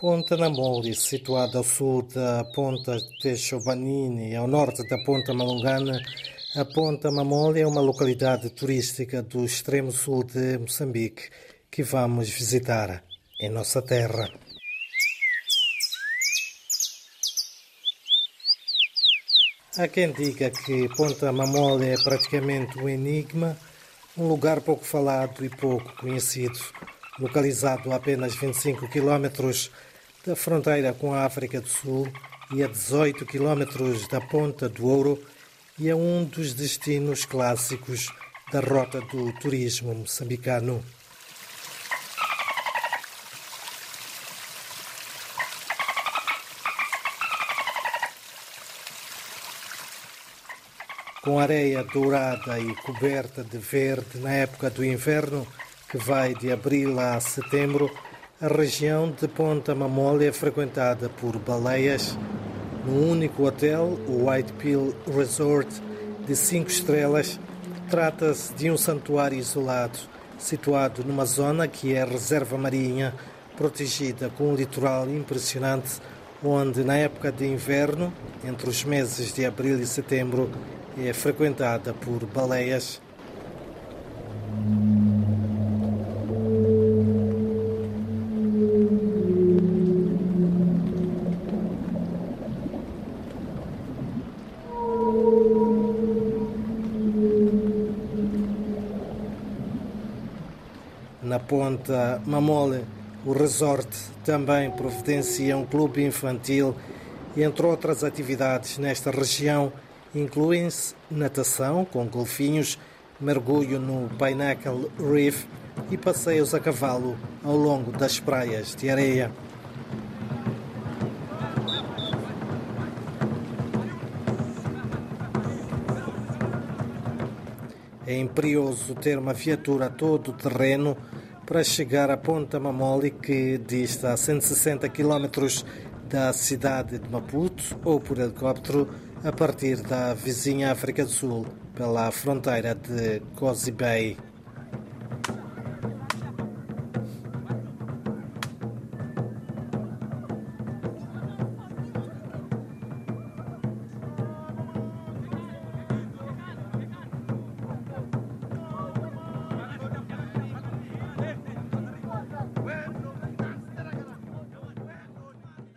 Ponta Namoli, situada ao sul da Ponta Techobanini e ao norte da Ponta Malungana, a Ponta Mamoli é uma localidade turística do extremo sul de Moçambique que vamos visitar em nossa terra. Há quem diga que Ponta Mamole é praticamente um enigma, um lugar pouco falado e pouco conhecido, localizado a apenas 25 quilómetros da fronteira com a África do Sul e a 18 quilómetros da Ponta do Ouro e é um dos destinos clássicos da rota do turismo moçambicano. Com areia dourada e coberta de verde na época do inverno, que vai de abril a setembro, a região de Ponta Mamole é frequentada por baleias. No único hotel, o White Pill Resort, de cinco estrelas, trata-se de um santuário isolado, situado numa zona que é reserva marinha, protegida com um litoral impressionante, onde na época de inverno, entre os meses de abril e setembro, é frequentada por baleias. Na ponta Mamole, o resort também providencia um clube infantil entre outras atividades nesta região, incluem-se natação com golfinhos, mergulho no Pineapple Reef e passeios a cavalo ao longo das praias de areia. É imperioso ter uma viatura todo terreno para chegar à Ponta Mamoli, que dista a 160 km da cidade de Maputo, ou por helicóptero a partir da vizinha África do Sul, pela fronteira de Cozy Bay.